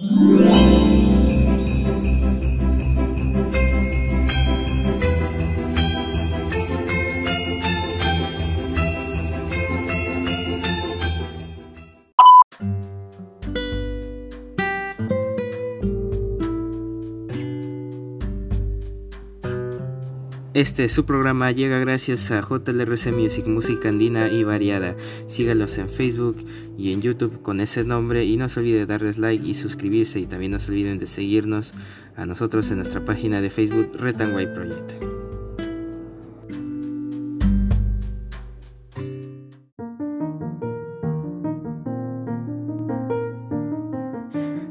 Música Este su programa llega gracias a JLRC Music, música andina y variada. Sígalos en Facebook y en YouTube con ese nombre y no se olvide darles like y suscribirse y también no se olviden de seguirnos a nosotros en nuestra página de Facebook White Project.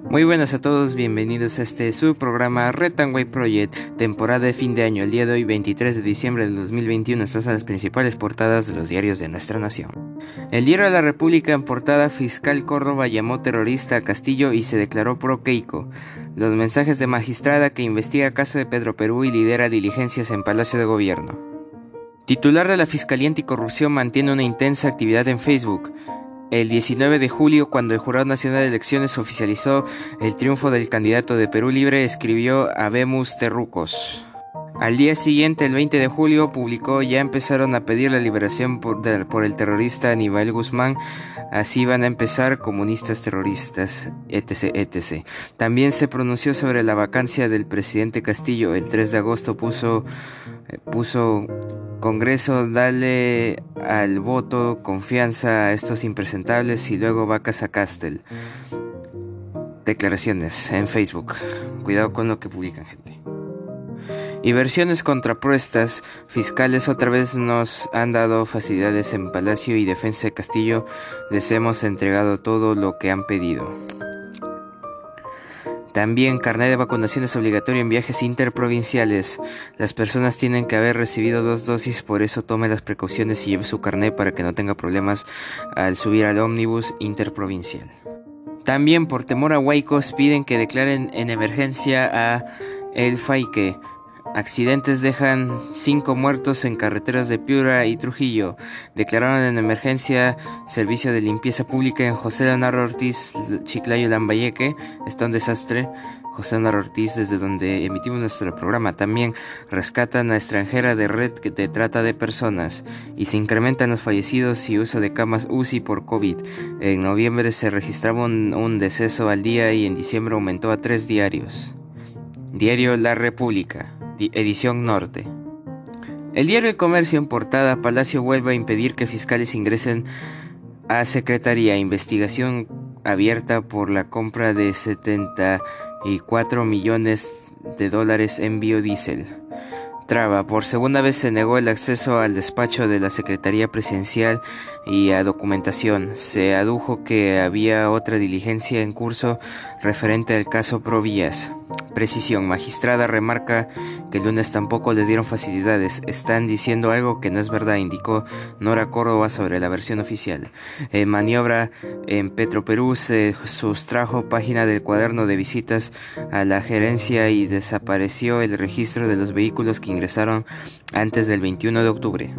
Muy buenas a todos, bienvenidos a este su programa White Project, temporada de fin de año. El día de hoy, 23 de diciembre del 2021, estas son las principales portadas de los diarios de nuestra nación. El diario de la República en portada fiscal Córdoba llamó terrorista a Castillo y se declaró pro. Los mensajes de magistrada que investiga caso de Pedro Perú y lidera diligencias en Palacio de Gobierno. Titular de la Fiscalía Anticorrupción mantiene una intensa actividad en Facebook. El 19 de julio, cuando el Jurado Nacional de Elecciones oficializó el triunfo del candidato de Perú Libre, escribió Habemos Terrucos. Al día siguiente, el 20 de julio, publicó ya empezaron a pedir la liberación por, el terrorista Aníbal Guzmán, así van a empezar comunistas terroristas, etc, etc. También se pronunció sobre la vacancia del presidente Castillo. El 3 de agosto puso, puso Congreso, dale al voto confianza a estos impresentables y luego vacas a Castel. Declaraciones en Facebook. Cuidado con lo que publican, gente. Y versiones contrapuestas fiscales otra vez nos han dado facilidades en Palacio y Defensa de Castillo. Les hemos entregado todo lo que han pedido. También carnet de vacunación es obligatorio en viajes interprovinciales. Las personas tienen que haber recibido dos dosis, por eso tome las precauciones y lleve su carnet para que no tenga problemas al subir al ómnibus interprovincial. También por temor a huaicos piden que declaren en emergencia a El Faique Accidentes dejan cinco muertos en carreteras de Piura y Trujillo. Declararon en emergencia servicio de limpieza pública en José Leonardo Ortiz, Chiclayo, Lambayeque. Está un desastre. José Leonardo Ortiz, desde donde emitimos nuestro programa. También rescatan a extranjera de red de trata de personas y se incrementan los fallecidos y uso de camas UCI por COVID. En noviembre se registraba un deceso al día y en diciembre aumentó a tres diarios. Diario La República edición norte. El diario El Comercio en portada, Palacio vuelve a impedir que fiscales ingresen a Secretaría. Investigación abierta por la compra de 74 millones de dólares en biodiesel. Traba. Por segunda vez se negó el acceso al despacho de la Secretaría Presidencial y a documentación. Se adujo que había otra diligencia en curso referente al caso Provías. Precisión. Magistrada remarca que el lunes tampoco les dieron facilidades. Están diciendo algo que no es verdad, indicó Nora Córdoba sobre la versión oficial. En maniobra en Petroperú se sustrajo página del cuaderno de visitas a la gerencia y desapareció el registro de los vehículos que ingresaron antes del 21 de octubre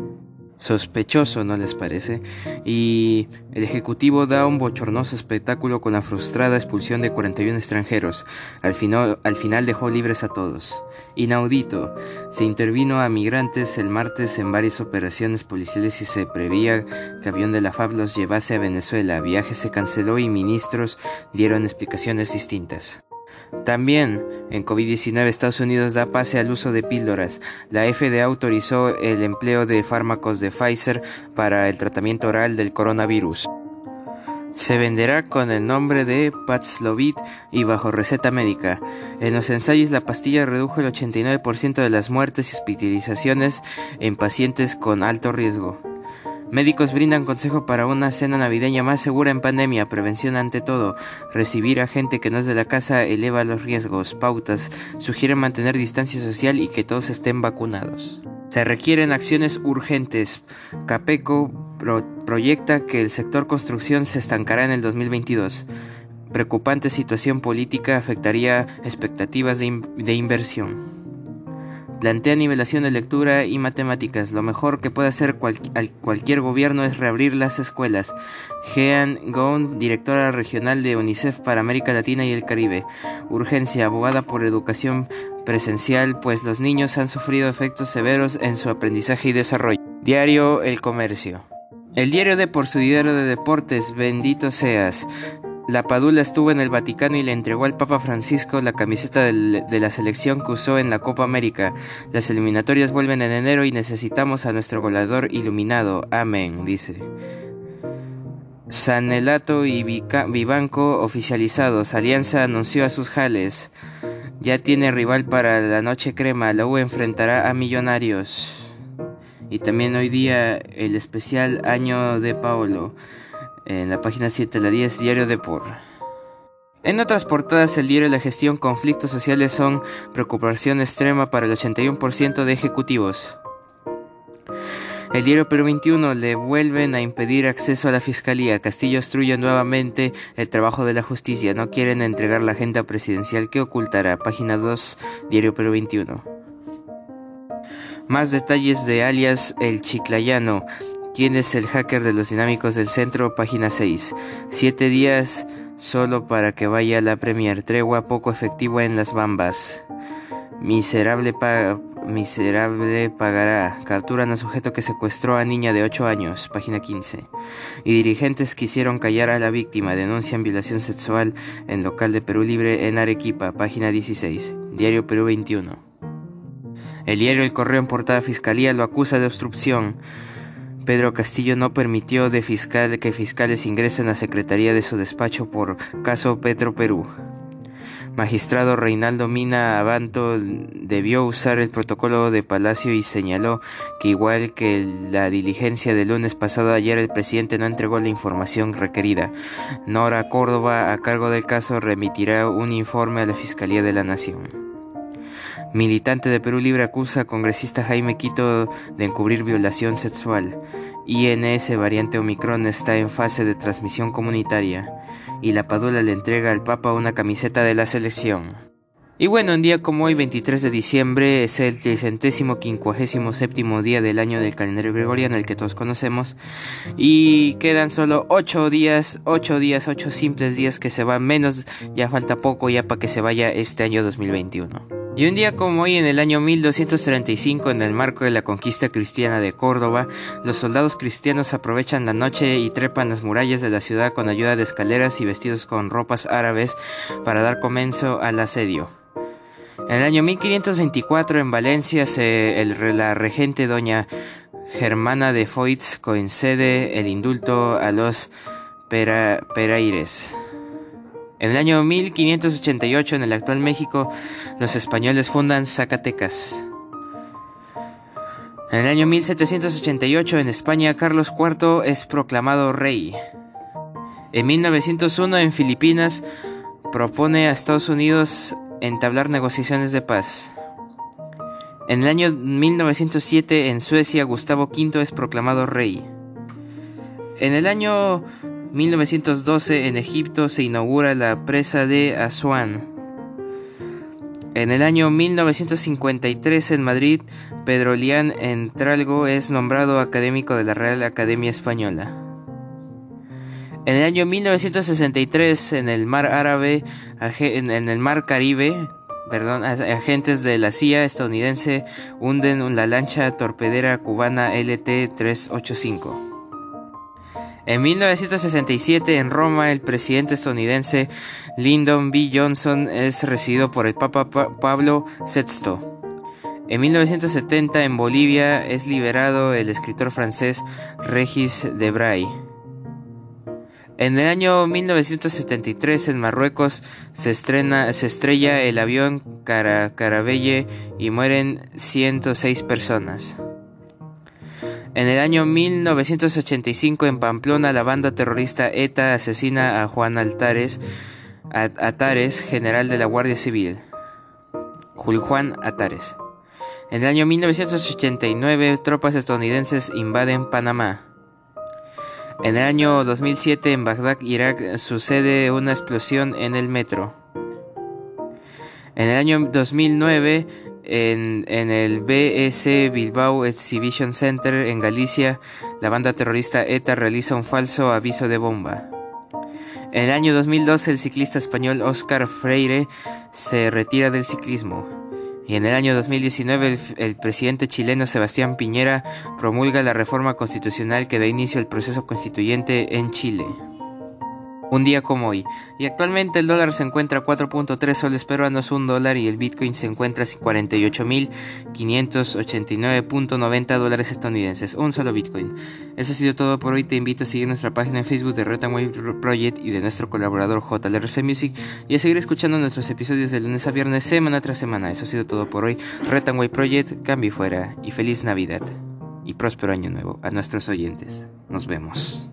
sospechoso, ¿no les parece? Y el Ejecutivo da un bochornoso espectáculo con la frustrada expulsión de 41 extranjeros. Al final, al final dejó libres a todos. Inaudito. Se intervino a migrantes el martes en varias operaciones policiales y se prevía que avión de la FAB los llevase a Venezuela. Viaje se canceló y ministros dieron explicaciones distintas. También en COVID-19 Estados Unidos da pase al uso de píldoras. La FDA autorizó el empleo de fármacos de Pfizer para el tratamiento oral del coronavirus. Se venderá con el nombre de Paxlovid y bajo receta médica. En los ensayos la pastilla redujo el 89% de las muertes y hospitalizaciones en pacientes con alto riesgo. Médicos brindan consejo para una cena navideña más segura en pandemia, prevención ante todo. Recibir a gente que no es de la casa eleva los riesgos. Pautas sugieren mantener distancia social y que todos estén vacunados. Se requieren acciones urgentes. Capeco proyecta que el sector construcción se estancará en el 2022. Preocupante situación política afectaría expectativas de inversión. Plantea nivelación de lectura y matemáticas. Lo mejor que puede hacer cualquier gobierno es reabrir las escuelas. Jean Gond, directora regional de UNICEF para América Latina y el Caribe. Urgencia, abogada por educación presencial, pues los niños han sufrido efectos severos en su aprendizaje y desarrollo. Diario El Comercio. El diario de por su diario de deportes, bendito seas. La Padula estuvo en el Vaticano y le entregó al Papa Francisco la camiseta de la selección que usó en la Copa América. Las eliminatorias vuelven en enero y necesitamos a nuestro goleador iluminado. Amén, dice. Sanelato y Vivanco oficializados. Alianza anunció a sus jales. Ya tiene rival para la noche crema. La U enfrentará a Millonarios. Y también hoy día el especial año de Paolo en la página 7, la 10, Diario de Por. En otras portadas, el diario La Gestión Conflictos Sociales son preocupación extrema para el 81% de ejecutivos. El diario Perú 21 le vuelven a impedir acceso a la fiscalía. Castillo obstruye nuevamente el trabajo de la justicia. No quieren entregar la agenda presidencial que ocultará. Página 2, diario Perú 21. Más detalles de alias El Chiclayano. ¿Quién es el hacker de los dinámicos del centro? Página 6. Siete días solo para que vaya la Premier. Tregua poco efectiva en las bambas. Miserable, miserable pagará. Capturan a sujeto que secuestró a niña de 8 años. Página 15. Y dirigentes quisieron callar a la víctima. Denuncian violación sexual en local de Perú Libre en Arequipa. Página 16. Diario Perú 21. El diario El Correo en portada Fiscalía lo acusa de obstrucción. Pedro Castillo no permitió de fiscal que fiscales ingresen a secretaría de su despacho por caso Petro Perú. Magistrado Reinaldo Mina Abanto debió usar el protocolo de Palacio y señaló que igual que la diligencia del lunes pasado ayer el presidente no entregó la información requerida. Nora Córdoba, a cargo del caso, remitirá un informe a la Fiscalía de la Nación. Militante de Perú Libre acusa a congresista Jaime Quito de encubrir violación sexual. INS variante Omicron está en fase de transmisión comunitaria. Y la Padula le entrega al Papa una camiseta de la selección. Y bueno, un día como hoy, 23 de diciembre, es el centésimo quincuagésimo séptimo día del año del calendario gregoriano, el que todos conocemos. Y quedan solo 8 días, 8 días, 8 simples días que se van menos. Ya falta poco ya para que se vaya este año 2021. Y un día como hoy, en el año 1235, en el marco de la conquista cristiana de Córdoba, los soldados cristianos aprovechan la noche y trepan las murallas de la ciudad con ayuda de escaleras y vestidos con ropas árabes para dar comienzo al asedio. En el año 1524, en Valencia, la regente doña Germana de Foix concede el indulto a los peraires. En el año 1588, en el actual México, los españoles fundan Zacatecas. En el año 1788, en España, Carlos IV es proclamado rey. En 1901, en Filipinas, propone a Estados Unidos entablar negociaciones de paz. En el año 1907, en Suecia, Gustavo V es proclamado rey. En el año 1912 en Egipto se inaugura la presa de Asuán. En el año 1953 en Madrid, Pedro Lián Entralgo es nombrado académico de la Real Academia Española. En el año 1963 en el mar Árabe, en el mar Caribe, perdón, agentes de la CIA estadounidense hunden la lancha torpedera cubana LT-385. En 1967 en Roma el presidente estadounidense Lyndon B. Johnson es recibido por el Papa Pablo VI. En 1970 en Bolivia es liberado el escritor francés Regis Debray. En el año 1973 en Marruecos se, estrena, se estrella el avión Caravelle y mueren 106 personas. En el año 1985 en Pamplona la banda terrorista ETA asesina a Juan Altares, Atares, general de la Guardia Civil. Juan Atares. En el año 1989 tropas estadounidenses invaden Panamá. En el año 2007 en Bagdad, Irak, sucede una explosión en el metro. En el año 2009 En, el BEC Bilbao Exhibition Center en Galicia, la banda terrorista ETA realiza un falso aviso de bomba. En el año 2012, el ciclista español Oscar Freire se retira del ciclismo. Y en el año 2019, el, el, presidente chileno Sebastián Piñera promulga la reforma constitucional que da inicio al proceso constituyente en Chile. Un día como hoy. Y actualmente el dólar se encuentra a 4.3 soles peruanos un dólar y el Bitcoin se encuentra a 48.589.90 dólares estadounidenses. Un solo Bitcoin. Eso ha sido todo por hoy. Te invito a seguir nuestra página en Facebook de Wave Project y de nuestro colaborador JLRC Music y a seguir escuchando nuestros episodios de lunes a viernes semana tras semana. Eso ha sido todo por hoy. Wave Project, cambio fuera y feliz Navidad. Y próspero año nuevo a nuestros oyentes. Nos vemos.